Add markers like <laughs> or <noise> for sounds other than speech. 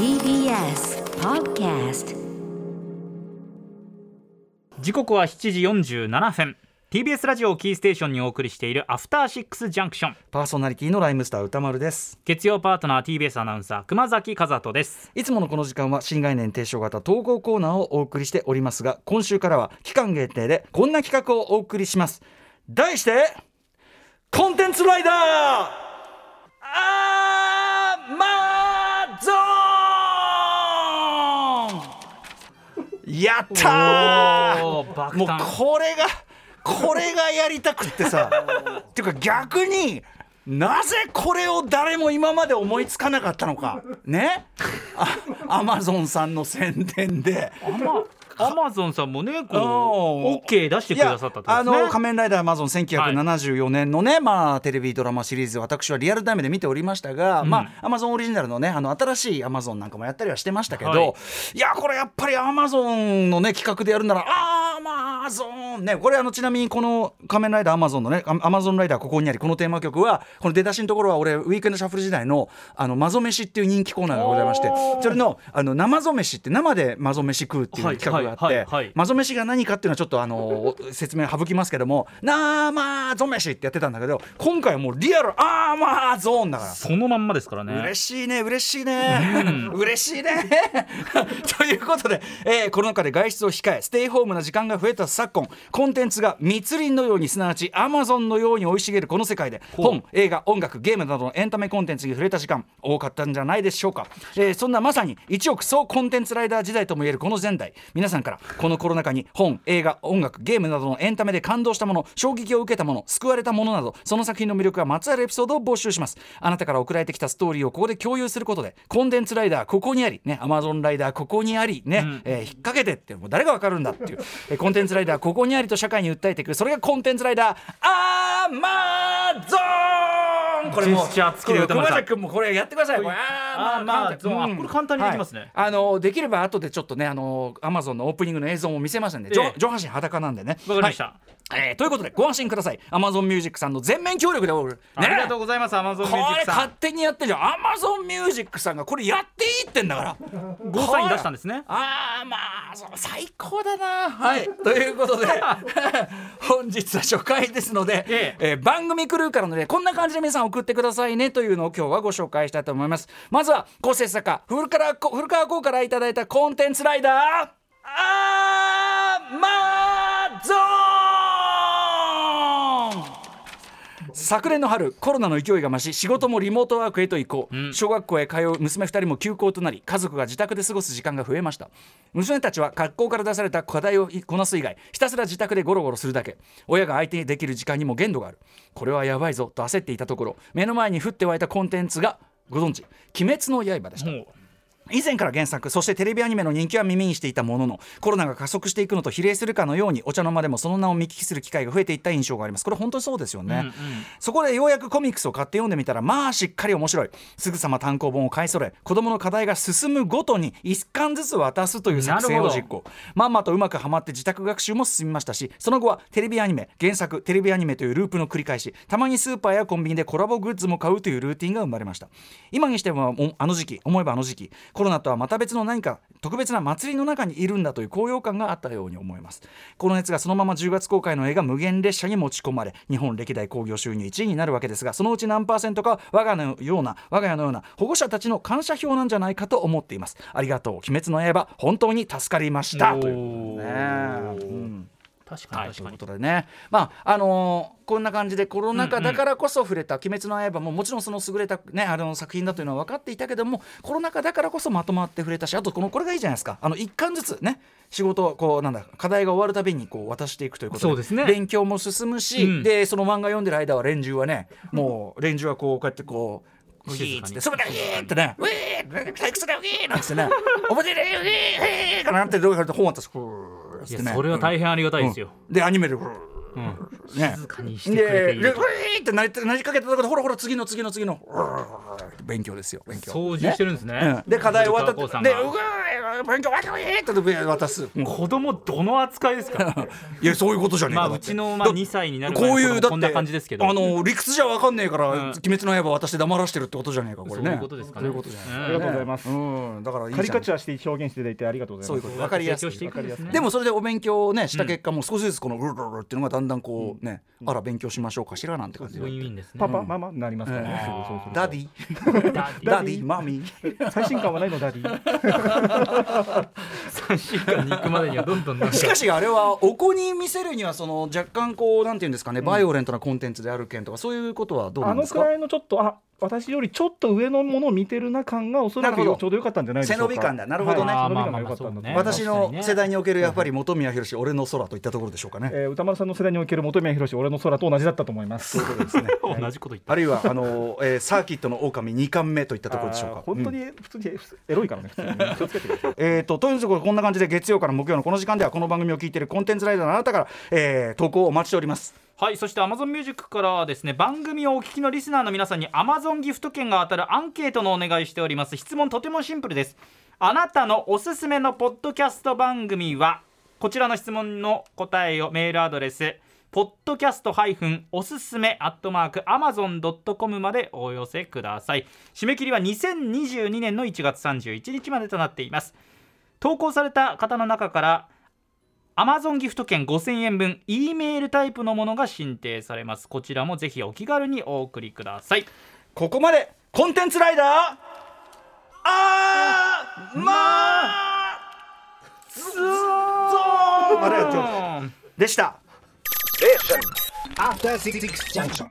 TBS Podcast 時刻は7時47分。TBS ラジオをキーステーションにお送りしているアフターシックスジャンクションパーソナリティのライムスター歌丸です。月曜パートナー TBS アナウンサー熊崎和人です。いつものこの時間は新概念提唱型投稿コーナーをお送りしておりますが今週からは期間限定でこんな企画をお送りします。題してコンテンツライダーやったもう誕これがこれがやりたくってさ。っ <laughs> ていうか逆になぜこれを誰も今まで思いつかなかったのか。ね？アマゾンさんの宣伝でアマゾンさんもねこう OK 出してくださったってことあの仮面ライダーアマゾン1974年のね、まあテレビドラマシリーズ私はリアルタイムで見ておりましたが、うん。まあアマゾンオリジナルのねあの新しいアマゾンなんかもやったりはしてましたけど、はい。い、やこれやっぱりアマゾンのね企画でやるならアマゾンねこれあのちなみにこの仮面ライダーアマゾンのねアマゾンライダーここにありこのテーマ曲はこの出だしのところは俺ウィークエンドシャッフル時代のあのマゾ飯っていう人気コーナーがございましてそれのあの生ぞ飯って生でマゾ飯食うっていう企画があって、マゾ飯が何かっていうのはちょっとあの説明省きますけども生ぞ飯ってやってたんだけど今回はもうリアルアーマーゾーンだから。そのまんまですからね。嬉しいね嬉しいね、嬉しいね。<laughs> ということで、えーコロナ禍で外出を控えステイホームな時間が増えた昨今コンテンツが密林のようにすなわちアマゾンのように生い茂るこの世界で本映画音楽ゲームなどのエンタメコンテンツに触れた時間多かったんじゃないでしょうか、えーそんなまさに一億総コンテンツライダー時代ともいえるこの前代。皆さんからこのコロナ禍に本映画音楽ゲームなどのエンタメで感動したもの衝撃を受けたもの救われたものなどその作品の魅力がまつわるエピソードを募集します。あなたから送られてきたストーリーをここで共有することでコンテンツライダーここにありねアマゾンライダーここにありね、ん。えー引っ掛けてってもう誰がわかるんだっていう、えーコンテンツライダーここにありと社会に訴えていくそれがコンテンツライダーアマゾン!これもう熊崎君もこれやってください。これあーまあゾーンあこれ簡単にできますね。はいあのできれば後でちょっとねあのアマゾンのオープニングの映像も見せますんで、上ええ。上半身裸なんでね。わかりました、はい。えーということでご安心ください。アマゾンミュージックさんの全面協力でおる、ね、ありがとうございますアマゾンミこュージックさんれ勝手にやってんじゃん。アマゾンミュージックさんがこれやってってんだから。ゴーサイン出したんですね。ああまあ最高だな。はい。ということで <laughs> 本日は初回ですので、ええ。ー番組クルーからのねこんな感じで皆さん送ってくださいねというのを今日はご紹介したいと思います。まずは構成作家古川こ古川光からいただいたコンテンツライダーアーマゾーン <laughs> 昨年の春コロナの勢いが増し仕事もリモートワークへと移行、ん。小学校へ通う娘2人も休校となり家族が自宅で過ごす時間が増えました。娘たちは学校から出された課題をこなす以外ひたすら自宅でゴロゴロするだけ。親が相手にできる時間にも限度がある。これはやばいぞと焦っていたところ目の前に降って湧いたコンテンツがご存知「鬼滅の刃」でした以前から原作そしてテレビアニメの人気は耳にしていたもののコロナが加速していくのと比例するかのようにお茶の間でもその名を見聞きする機会が増えていった印象があります。これ本当にそうですよね、うんうん。そこでようやくコミックスを買って読んでみたらまあしっかり面白い。すぐさま単行本を買い揃え子供の課題が進むごとに1巻ずつ渡すという作戦を実行。まんまとうまくはまって自宅学習も進みましたしその後はテレビアニメ原作テレビアニメというループの繰り返したまにスーパーやコンビニでコラボグッズも買うというルーティンが生まれました。今にしてもおあの時期思えばあの時期コロナとはまた別の何か特別な祭りの中にいるんだという高揚感があったように思います。この熱がそのまま10月公開の映画無限列車に持ち込まれ日本歴代興行収入1位になるわけですがそのうち何パーセントかは我がのような我が家のような保護者たちの感謝表なんじゃないかと思っています。ありがとう。鬼滅の刃本当に助かりました。ということでね。うん確かはい、ということでね、まああのーこんな感じでコロナ禍だからこそ触れた「鬼滅の刃」ももちろんその優れた、ね、あの作品だというのは分かっていたけどもコロナ禍だからこそまとまって触れたしあとこのこれがいいじゃないですかあの1巻ずつね仕事をこうなんだ課題が終わるたびにこう渡していくということでそうですね勉強も進むし、うんでその漫画読んでる間は連中はねもう連中はこうこうやってこうーって「それだウィー!」ってね「ウィー退屈だウィー!」なんつってね「面白いウィー!」かなってどうやって本渡すふーっつってね。いやそれは大変ありがたいですよ、うん。でアニメでブーっね。静かにしてくれていると。ウィーってなりなりかけたところでほらほら次の次の次の勉強ですよ勉強。掃除してるんですね。うん。で課題終わったでうわー勉強わけわけって渡す。うん子供どの扱いですか？<laughs> いやそういうことじゃねえか。まあうちのまあだ2歳になるこういうだってこんな感じですけど。あの理屈じゃわかんねえからうん「鬼滅の刃」渡して黙らしてるってことじゃねえかこれね。そういうことですかね。そういうことじゃない。うん。ありがとうございます。うん。だからカリカチュアして表現していただいてありがとうございうます。そいうこと。わかりやすい。提供していくんですねでもそれでお勉強をねした結果もう少しずつこのルルルルっていうのがだんだんこうねあら勉強しましょうかしらなんて感じウでパパママになりますからねダディ。ダディ。マミ。ー最新感はないのダディ <laughs> 3週間に行くまでにはどんどんなんか。しかしあれはお子に見せるにはその若干こうなんていうんですかねバイオレントなコンテンツである件とかそういうことはどうなんですか？あのくらいのちょっとあ私よりちょっと上のものを見てるな感がおそらくちょうどよかったんじゃないでしょうか。背伸び感だ。なるほどね。はい。背伸びまあまあ感が良かったんだと思い。まあます私の世代におけるやっぱり本宮宏俺の空といったところでしょうかね。えー歌丸さんの世代における本宮宏俺の空と同じだったと思います。そういうことですね。<laughs> 同じこと言った。あるいはあの、えーサーキットの狼2巻目といったところでしょうか。本当に普通にエロいからね。普通に気をつけてください。えー、ととにかくこんな感じで月曜から木曜のこの時間ではこの番組を聞いているコンテンツライダーのあなたから、えー投稿をお待ちしておりますはいそして Amazon Music からですね番組をお聞きのリスナーの皆さんに Amazon ギフト券が当たるアンケートのお願いしております。質問とてもシンプルです。あなたのおすすめのポッドキャスト番組はこちらの質問の答えをメールアドレスポッドキャストおすすめアットマーク Amazon.com までお寄せください。締め切りは2022年の1月31日までとなっています。投稿された方の中からアマゾンギフト券5000円分 E メールタイプのものが申請されます。こちらもぜひお気軽にお送りください。ここまでコンテンツライダーあーまーでした。After Six Junction.